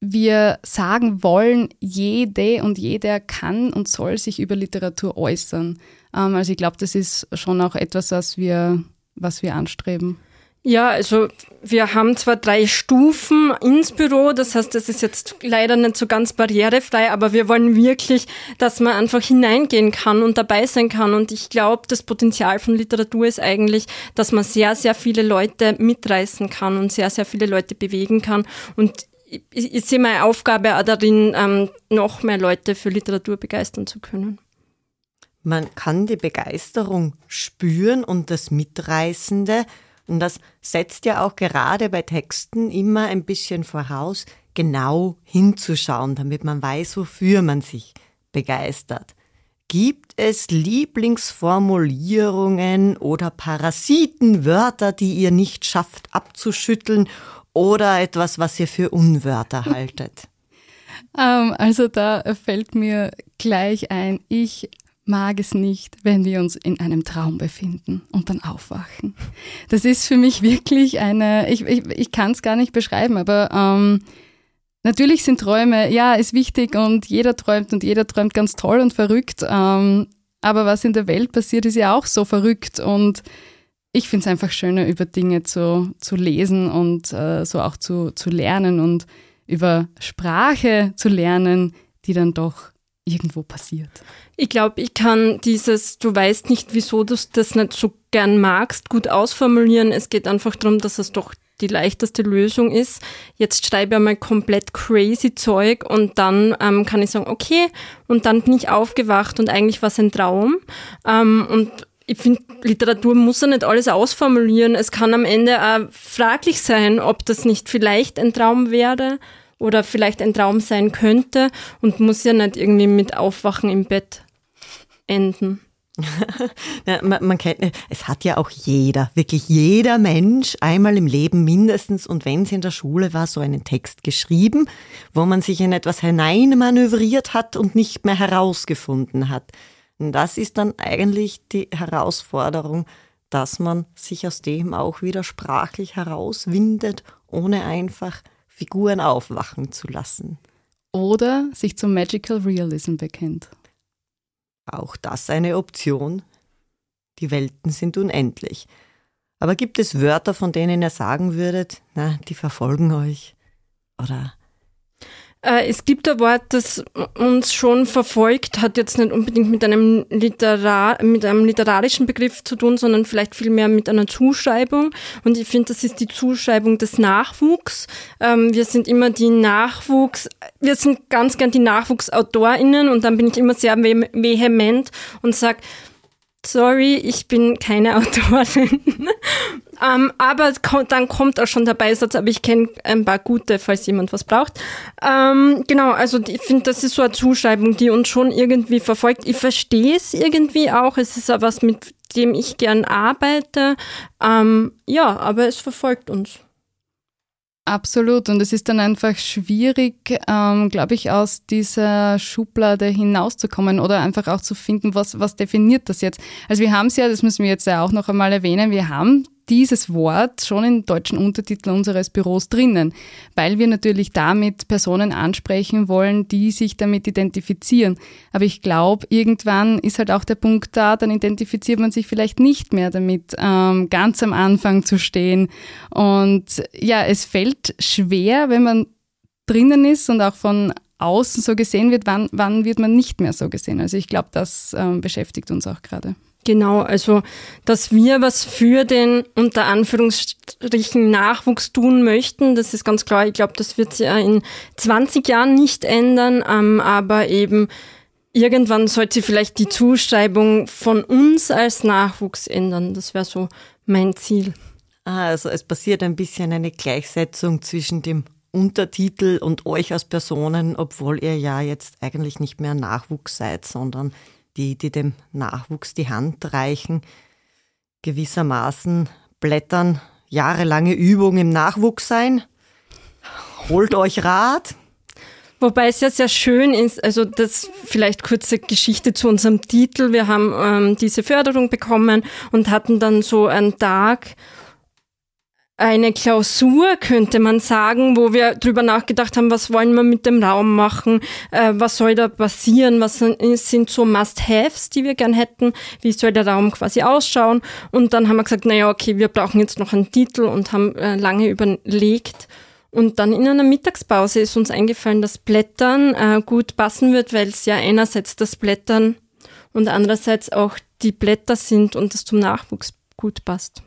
wir sagen wollen, jede und jeder kann und soll sich über Literatur äußern. Ähm, also ich glaube, das ist schon auch etwas, was wir, was wir anstreben. Ja, also wir haben zwar drei Stufen ins Büro, das heißt, das ist jetzt leider nicht so ganz barrierefrei, aber wir wollen wirklich, dass man einfach hineingehen kann und dabei sein kann. Und ich glaube, das Potenzial von Literatur ist eigentlich, dass man sehr, sehr viele Leute mitreißen kann und sehr, sehr viele Leute bewegen kann. Und ich, ich sehe meine Aufgabe auch darin, ähm, noch mehr Leute für Literatur begeistern zu können. Man kann die Begeisterung spüren und das Mitreißende und das setzt ja auch gerade bei Texten immer ein bisschen voraus, genau hinzuschauen, damit man weiß, wofür man sich begeistert. Gibt es Lieblingsformulierungen oder Parasitenwörter, die ihr nicht schafft abzuschütteln oder etwas, was ihr für Unwörter haltet? Ähm, also da fällt mir gleich ein, ich mag es nicht, wenn wir uns in einem Traum befinden und dann aufwachen. Das ist für mich wirklich eine, ich, ich, ich kann es gar nicht beschreiben, aber ähm, natürlich sind Träume, ja, ist wichtig und jeder träumt und jeder träumt ganz toll und verrückt. Ähm, aber was in der Welt passiert, ist ja auch so verrückt und ich finde es einfach schöner, über Dinge zu, zu lesen und äh, so auch zu, zu lernen und über Sprache zu lernen, die dann doch irgendwo passiert. Ich glaube, ich kann dieses, du weißt nicht, wieso du das nicht so gern magst, gut ausformulieren. Es geht einfach darum, dass es doch die leichteste Lösung ist. Jetzt schreibe ich einmal komplett crazy Zeug und dann ähm, kann ich sagen, okay, und dann bin ich aufgewacht und eigentlich war es ein Traum. Ähm, und ich finde, Literatur muss ja nicht alles ausformulieren. Es kann am Ende auch fraglich sein, ob das nicht vielleicht ein Traum wäre oder vielleicht ein Traum sein könnte und muss ja nicht irgendwie mit Aufwachen im Bett enden. ja, man, man, kennt, es hat ja auch jeder, wirklich jeder Mensch einmal im Leben mindestens und wenn es in der Schule war, so einen Text geschrieben, wo man sich in etwas hineinmanövriert hat und nicht mehr herausgefunden hat. Und das ist dann eigentlich die Herausforderung, dass man sich aus dem auch wieder sprachlich herauswindet, ohne einfach Figuren aufwachen zu lassen. Oder sich zum Magical Realism bekennt. Auch das eine Option. Die Welten sind unendlich. Aber gibt es Wörter, von denen ihr sagen würdet, na, die verfolgen euch? Oder es gibt ein Wort, das uns schon verfolgt, hat jetzt nicht unbedingt mit einem, Literar mit einem literarischen Begriff zu tun, sondern vielleicht vielmehr mit einer Zuschreibung. Und ich finde, das ist die Zuschreibung des Nachwuchs. Ähm, wir sind immer die Nachwuchs, wir sind ganz gern die Nachwuchsautorinnen und dann bin ich immer sehr vehement und sage, sorry, ich bin keine Autorin. Ähm, aber dann kommt auch schon der Beisatz, aber ich kenne ein paar gute, falls jemand was braucht. Ähm, genau, also ich finde, das ist so eine Zuschreibung, die uns schon irgendwie verfolgt. Ich verstehe es irgendwie auch. Es ist auch was, mit dem ich gern arbeite. Ähm, ja, aber es verfolgt uns. Absolut. Und es ist dann einfach schwierig, ähm, glaube ich, aus dieser Schublade hinauszukommen oder einfach auch zu finden, was, was definiert das jetzt. Also wir haben es ja, das müssen wir jetzt ja auch noch einmal erwähnen, wir haben dieses Wort schon in deutschen Untertiteln unseres Büros drinnen, weil wir natürlich damit Personen ansprechen wollen, die sich damit identifizieren. Aber ich glaube, irgendwann ist halt auch der Punkt da, dann identifiziert man sich vielleicht nicht mehr damit, ähm, ganz am Anfang zu stehen. Und ja, es fällt schwer, wenn man drinnen ist und auch von außen so gesehen wird, wann, wann wird man nicht mehr so gesehen. Also ich glaube, das ähm, beschäftigt uns auch gerade. Genau, also dass wir was für den unter Anführungsstrichen Nachwuchs tun möchten, das ist ganz klar. Ich glaube, das wird sich in 20 Jahren nicht ändern, ähm, aber eben irgendwann sollte vielleicht die Zuschreibung von uns als Nachwuchs ändern. Das wäre so mein Ziel. Ah, also es passiert ein bisschen eine Gleichsetzung zwischen dem Untertitel und euch als Personen, obwohl ihr ja jetzt eigentlich nicht mehr Nachwuchs seid, sondern die, die dem Nachwuchs die Hand reichen, gewissermaßen blättern, jahrelange Übung im Nachwuchs sein. Holt euch Rat. Wobei es ja sehr schön ist, also das vielleicht kurze Geschichte zu unserem Titel. Wir haben ähm, diese Förderung bekommen und hatten dann so einen Tag eine Klausur, könnte man sagen, wo wir drüber nachgedacht haben, was wollen wir mit dem Raum machen, äh, was soll da passieren, was sind so Must-Haves, die wir gern hätten, wie soll der Raum quasi ausschauen. Und dann haben wir gesagt, naja, okay, wir brauchen jetzt noch einen Titel und haben äh, lange überlegt. Und dann in einer Mittagspause ist uns eingefallen, dass Blättern äh, gut passen wird, weil es ja einerseits das Blättern und andererseits auch die Blätter sind und das zum Nachwuchs gut passt.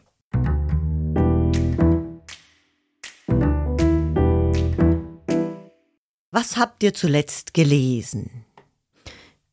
Was habt ihr zuletzt gelesen?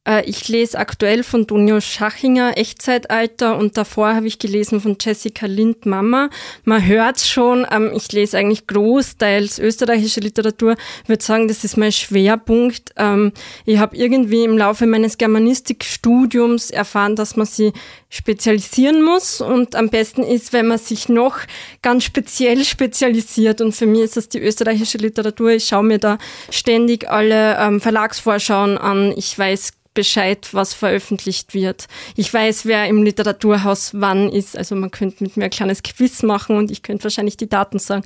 Äh, ich lese aktuell von Donio Schachinger Echtzeitalter und davor habe ich gelesen von Jessica Lind Mama. Man hört schon, ähm, ich lese eigentlich großteils österreichische Literatur. Ich würde sagen, das ist mein Schwerpunkt. Ähm, ich habe irgendwie im Laufe meines Germanistikstudiums erfahren, dass man sie spezialisieren muss und am besten ist, wenn man sich noch ganz speziell spezialisiert und für mich ist das die österreichische Literatur. Ich schaue mir da ständig alle ähm, Verlagsvorschauen an. Ich weiß Bescheid, was veröffentlicht wird. Ich weiß, wer im Literaturhaus wann ist. Also man könnte mit mir ein kleines Quiz machen und ich könnte wahrscheinlich die Daten sagen.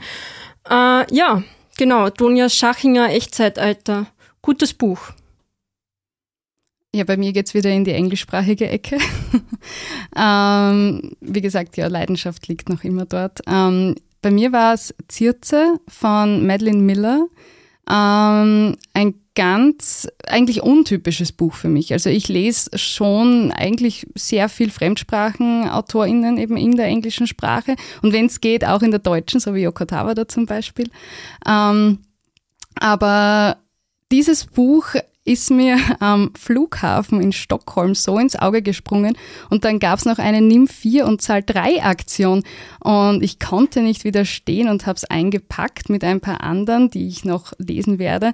Äh, ja, genau. Donja Schachinger, Echtzeitalter. Gutes Buch. Ja, bei mir geht's wieder in die englischsprachige Ecke. ähm, wie gesagt, ja, Leidenschaft liegt noch immer dort. Ähm, bei mir war es Zirze von Madeline Miller. Ähm, ein ganz eigentlich untypisches Buch für mich. Also ich lese schon eigentlich sehr viel FremdsprachenautorInnen eben in der englischen Sprache und wenn es geht, auch in der deutschen, so wie Yoko Tawada zum Beispiel. Ähm, aber dieses Buch ist mir am Flughafen in Stockholm so ins Auge gesprungen und dann gab es noch eine Nimm 4 und Zahl 3 Aktion und ich konnte nicht widerstehen und habe es eingepackt mit ein paar anderen, die ich noch lesen werde.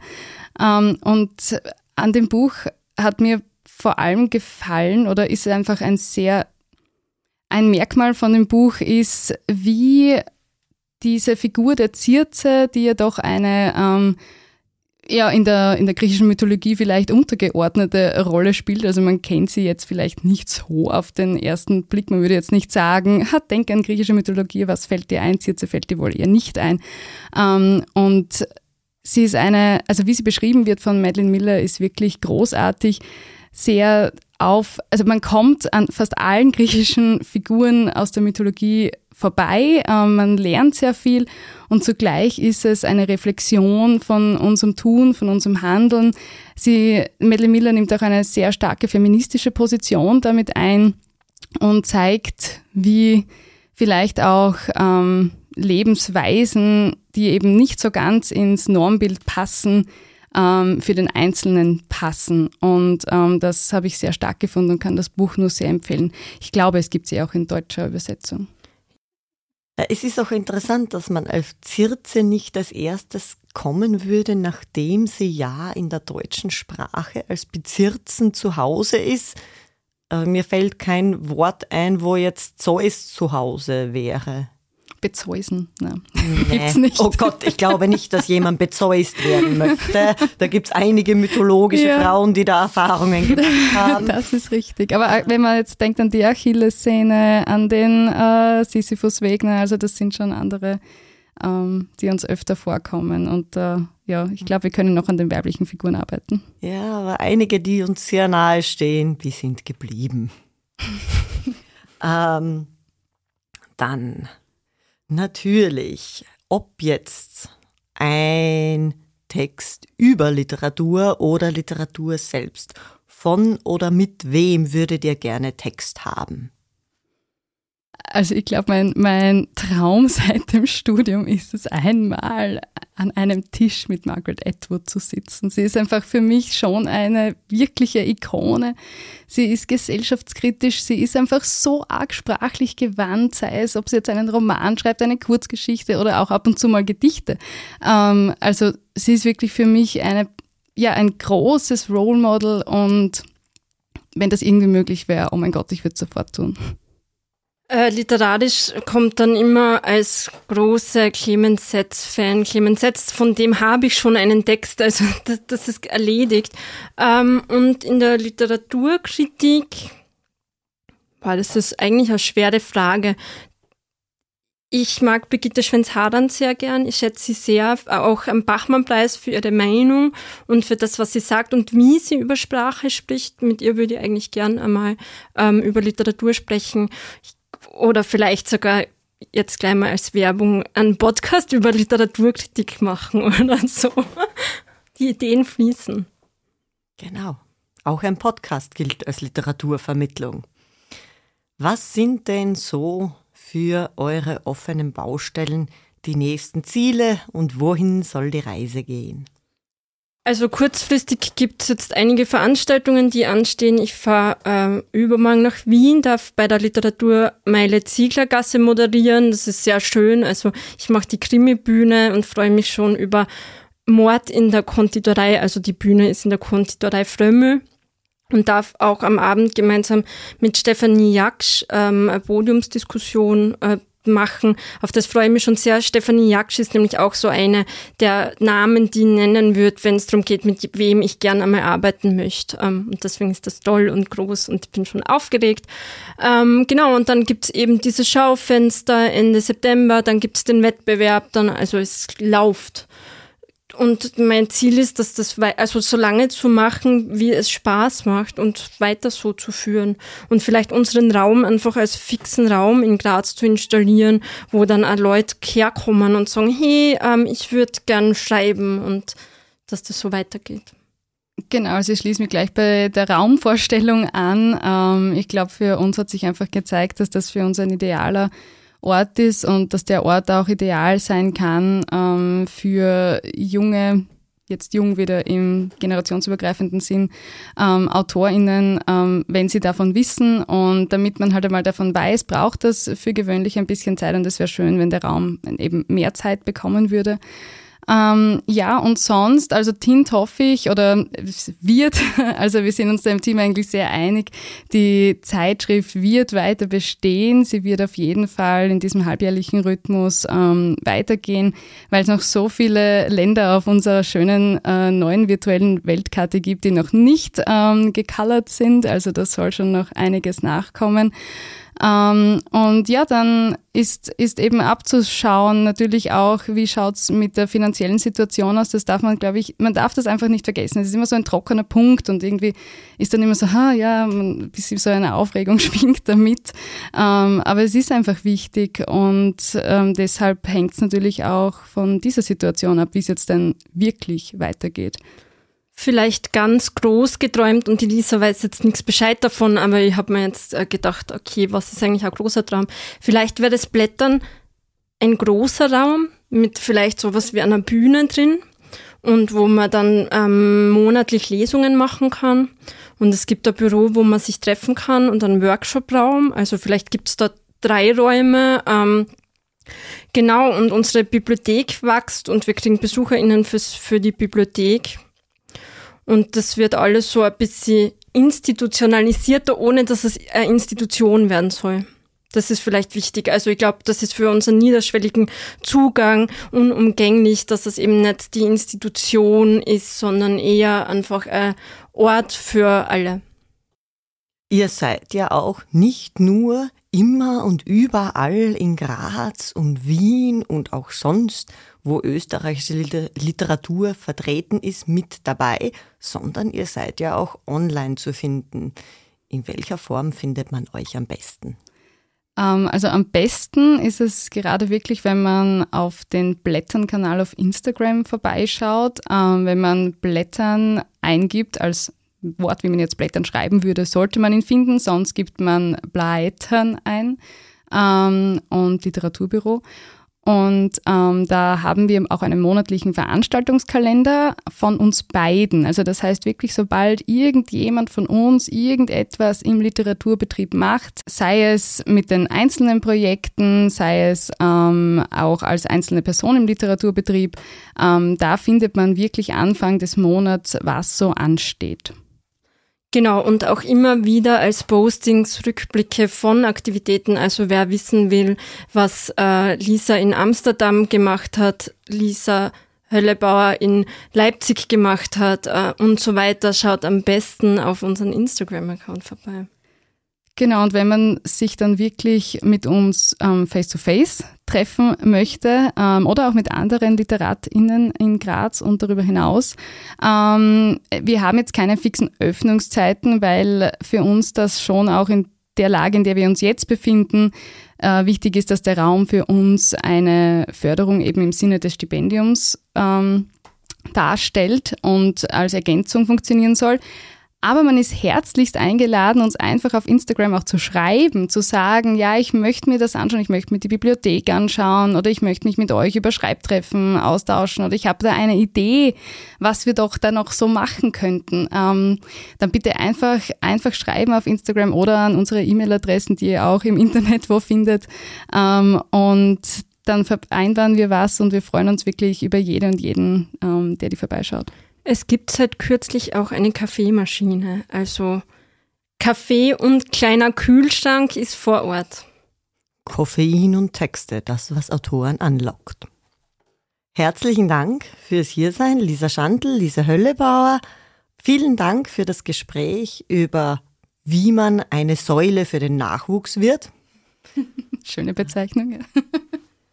Ähm, und an dem Buch hat mir vor allem gefallen oder ist einfach ein sehr, ein Merkmal von dem Buch ist, wie diese Figur der Zirze, die ja doch eine ähm, ja in der, in der griechischen Mythologie vielleicht untergeordnete Rolle spielt. Also man kennt sie jetzt vielleicht nicht so auf den ersten Blick. Man würde jetzt nicht sagen, hat denk an griechische Mythologie, was fällt dir ein? Zirze fällt dir wohl eher nicht ein. Ähm, und sie ist eine, also wie sie beschrieben wird von Madeline Miller, ist wirklich großartig, sehr auf, also man kommt an fast allen griechischen Figuren aus der Mythologie vorbei. Ähm, man lernt sehr viel und zugleich ist es eine Reflexion von unserem Tun, von unserem Handeln. Sie, Madeleine Miller nimmt auch eine sehr starke feministische Position damit ein und zeigt, wie vielleicht auch ähm, Lebensweisen, die eben nicht so ganz ins Normbild passen, ähm, für den Einzelnen passen. Und ähm, das habe ich sehr stark gefunden und kann das Buch nur sehr empfehlen. Ich glaube, es gibt sie auch in deutscher Übersetzung. Äh, es ist auch interessant, dass man auf Zirze nicht als erstes kommen würde, nachdem sie ja in der deutschen Sprache als Bezirzen zu Hause ist. Äh, mir fällt kein Wort ein, wo jetzt Zeus zu Hause wäre bezeusen. Nein. Nee. Gibt's nicht. Oh Gott, ich glaube nicht, dass jemand bezeust werden möchte. Da gibt es einige mythologische ja. Frauen, die da Erfahrungen gemacht haben. Das ist richtig. Aber äh, wenn man jetzt denkt an die Achilles-Szene, an den äh, Sisyphus Wegner, also das sind schon andere, ähm, die uns öfter vorkommen. Und äh, ja, ich glaube, wir können noch an den weiblichen Figuren arbeiten. Ja, aber einige, die uns sehr nahe stehen, die sind geblieben. ähm, dann Natürlich, ob jetzt ein Text über Literatur oder Literatur selbst, von oder mit wem würdet ihr gerne Text haben? Also ich glaube, mein, mein Traum seit dem Studium ist es einmal an einem Tisch mit Margaret Atwood zu sitzen. Sie ist einfach für mich schon eine wirkliche Ikone. Sie ist gesellschaftskritisch, sie ist einfach so arg sprachlich gewandt, sei es, ob sie jetzt einen Roman schreibt, eine Kurzgeschichte oder auch ab und zu mal Gedichte. Ähm, also sie ist wirklich für mich eine, ja, ein großes Role Model und wenn das irgendwie möglich wäre, oh mein Gott, ich würde es sofort tun. Äh, literarisch kommt dann immer als großer Clemens Setz-Fan. Clemens Setz, von dem habe ich schon einen Text, also das, das ist erledigt. Ähm, und in der Literaturkritik, war das ist eigentlich eine schwere Frage. Ich mag Brigitte Schwenz-Hadern sehr gern. Ich schätze sie sehr, auch am Bachmann-Preis für ihre Meinung und für das, was sie sagt und wie sie über Sprache spricht. Mit ihr würde ich eigentlich gern einmal ähm, über Literatur sprechen. Ich oder vielleicht sogar jetzt gleich mal als Werbung einen Podcast über Literaturkritik machen oder so. Die Ideen fließen. Genau. Auch ein Podcast gilt als Literaturvermittlung. Was sind denn so für eure offenen Baustellen die nächsten Ziele und wohin soll die Reise gehen? Also kurzfristig gibt es jetzt einige Veranstaltungen, die anstehen. Ich fahre äh, übermorgen nach Wien, darf bei der Literaturmeile Zieglergasse moderieren. Das ist sehr schön. Also ich mache die Krimi-Bühne und freue mich schon über Mord in der Konditorei. Also die Bühne ist in der Konditorei Frömmel und darf auch am Abend gemeinsam mit Stefanie Jaksch ähm, eine Podiumsdiskussion äh, machen. Auf das freue ich mich schon sehr. Stefanie Jaksch ist nämlich auch so eine der Namen, die nennen wird, wenn es darum geht, mit wem ich gerne einmal arbeiten möchte. Ähm, und deswegen ist das toll und groß und ich bin schon aufgeregt. Ähm, genau, und dann gibt's eben diese Schaufenster Ende September, dann gibt's den Wettbewerb, dann, also es läuft. Und mein Ziel ist, dass das also so lange zu machen, wie es Spaß macht und weiter so zu führen und vielleicht unseren Raum einfach als fixen Raum in Graz zu installieren, wo dann auch Leute herkommen und sagen, hey, ähm, ich würde gern schreiben und dass das so weitergeht. Genau, also ich schließe mich gleich bei der Raumvorstellung an. Ähm, ich glaube, für uns hat sich einfach gezeigt, dass das für uns ein idealer Ort ist und dass der Ort auch ideal sein kann ähm, für junge, jetzt jung wieder im generationsübergreifenden Sinn, ähm, AutorInnen, ähm, wenn sie davon wissen. Und damit man halt einmal davon weiß, braucht das für gewöhnlich ein bisschen Zeit und es wäre schön, wenn der Raum eben mehr Zeit bekommen würde. Ähm, ja, und sonst, also Tint hoffe ich, oder wird, also wir sind uns da im Team eigentlich sehr einig, die Zeitschrift wird weiter bestehen. Sie wird auf jeden Fall in diesem halbjährlichen Rhythmus ähm, weitergehen, weil es noch so viele Länder auf unserer schönen äh, neuen virtuellen Weltkarte gibt, die noch nicht ähm, gecolored sind. Also das soll schon noch einiges nachkommen. Ähm, und ja, dann ist, ist eben abzuschauen natürlich auch, wie schaut's mit der finanziellen Situation aus. Das darf man, glaube ich, man darf das einfach nicht vergessen. Es ist immer so ein trockener Punkt und irgendwie ist dann immer so, ha, ja, ein bisschen so eine Aufregung schwingt damit. Ähm, aber es ist einfach wichtig und ähm, deshalb hängt es natürlich auch von dieser Situation ab, wie es jetzt denn wirklich weitergeht vielleicht ganz groß geträumt und die Lisa weiß jetzt nichts Bescheid davon, aber ich habe mir jetzt äh, gedacht, okay, was ist eigentlich ein großer Traum? Vielleicht wäre das Blättern ein großer Raum mit vielleicht sowas wie einer Bühne drin und wo man dann ähm, monatlich Lesungen machen kann. Und es gibt ein Büro, wo man sich treffen kann und einen Workshop-Raum. Also vielleicht gibt es da drei Räume. Ähm, genau, und unsere Bibliothek wächst und wir kriegen BesucherInnen fürs, für die Bibliothek. Und das wird alles so ein bisschen institutionalisierter, ohne dass es eine Institution werden soll. Das ist vielleicht wichtig. Also ich glaube, das ist für unseren niederschwelligen Zugang unumgänglich, dass es eben nicht die Institution ist, sondern eher einfach ein Ort für alle. Ihr seid ja auch nicht nur immer und überall in Graz und Wien und auch sonst wo österreichische Literatur vertreten ist, mit dabei, sondern ihr seid ja auch online zu finden. In welcher Form findet man euch am besten? Ähm, also am besten ist es gerade wirklich, wenn man auf den Blättern-Kanal auf Instagram vorbeischaut. Ähm, wenn man Blättern eingibt als Wort, wie man jetzt Blättern schreiben würde, sollte man ihn finden. Sonst gibt man Blättern ein ähm, und Literaturbüro. Und ähm, da haben wir auch einen monatlichen Veranstaltungskalender von uns beiden. Also das heißt wirklich, sobald irgendjemand von uns irgendetwas im Literaturbetrieb macht, sei es mit den einzelnen Projekten, sei es ähm, auch als einzelne Person im Literaturbetrieb, ähm, da findet man wirklich Anfang des Monats, was so ansteht. Genau, und auch immer wieder als Postings Rückblicke von Aktivitäten. Also wer wissen will, was äh, Lisa in Amsterdam gemacht hat, Lisa Höllebauer in Leipzig gemacht hat äh, und so weiter, schaut am besten auf unseren Instagram-Account vorbei. Genau, und wenn man sich dann wirklich mit uns ähm, face-to-face treffen möchte ähm, oder auch mit anderen LiteratInnen in Graz und darüber hinaus, ähm, wir haben jetzt keine fixen Öffnungszeiten, weil für uns das schon auch in der Lage, in der wir uns jetzt befinden, äh, wichtig ist, dass der Raum für uns eine Förderung eben im Sinne des Stipendiums ähm, darstellt und als Ergänzung funktionieren soll. Aber man ist herzlichst eingeladen, uns einfach auf Instagram auch zu schreiben, zu sagen, ja, ich möchte mir das anschauen, ich möchte mir die Bibliothek anschauen oder ich möchte mich mit euch über Schreibtreffen austauschen oder ich habe da eine Idee, was wir doch da noch so machen könnten. Ähm, dann bitte einfach, einfach schreiben auf Instagram oder an unsere E-Mail-Adressen, die ihr auch im Internet wo findet. Ähm, und dann vereinbaren wir was und wir freuen uns wirklich über jede und jeden, ähm, der die vorbeischaut. Es gibt seit kürzlich auch eine Kaffeemaschine. Also Kaffee und kleiner Kühlschrank ist vor Ort. Koffein und Texte, das, was Autoren anlockt. Herzlichen Dank fürs Hiersein, Lisa Schandl, Lisa Höllebauer. Vielen Dank für das Gespräch über, wie man eine Säule für den Nachwuchs wird. Schöne Bezeichnung. Ja.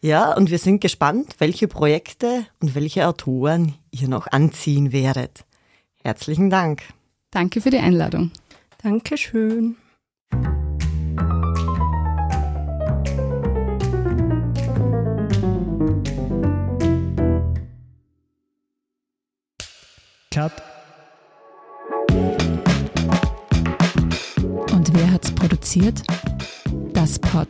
Ja, und wir sind gespannt, welche Projekte und welche Autoren ihr noch anziehen werdet. Herzlichen Dank. Danke für die Einladung. Dankeschön. Cut. Und wer hat's produziert? Das Pod.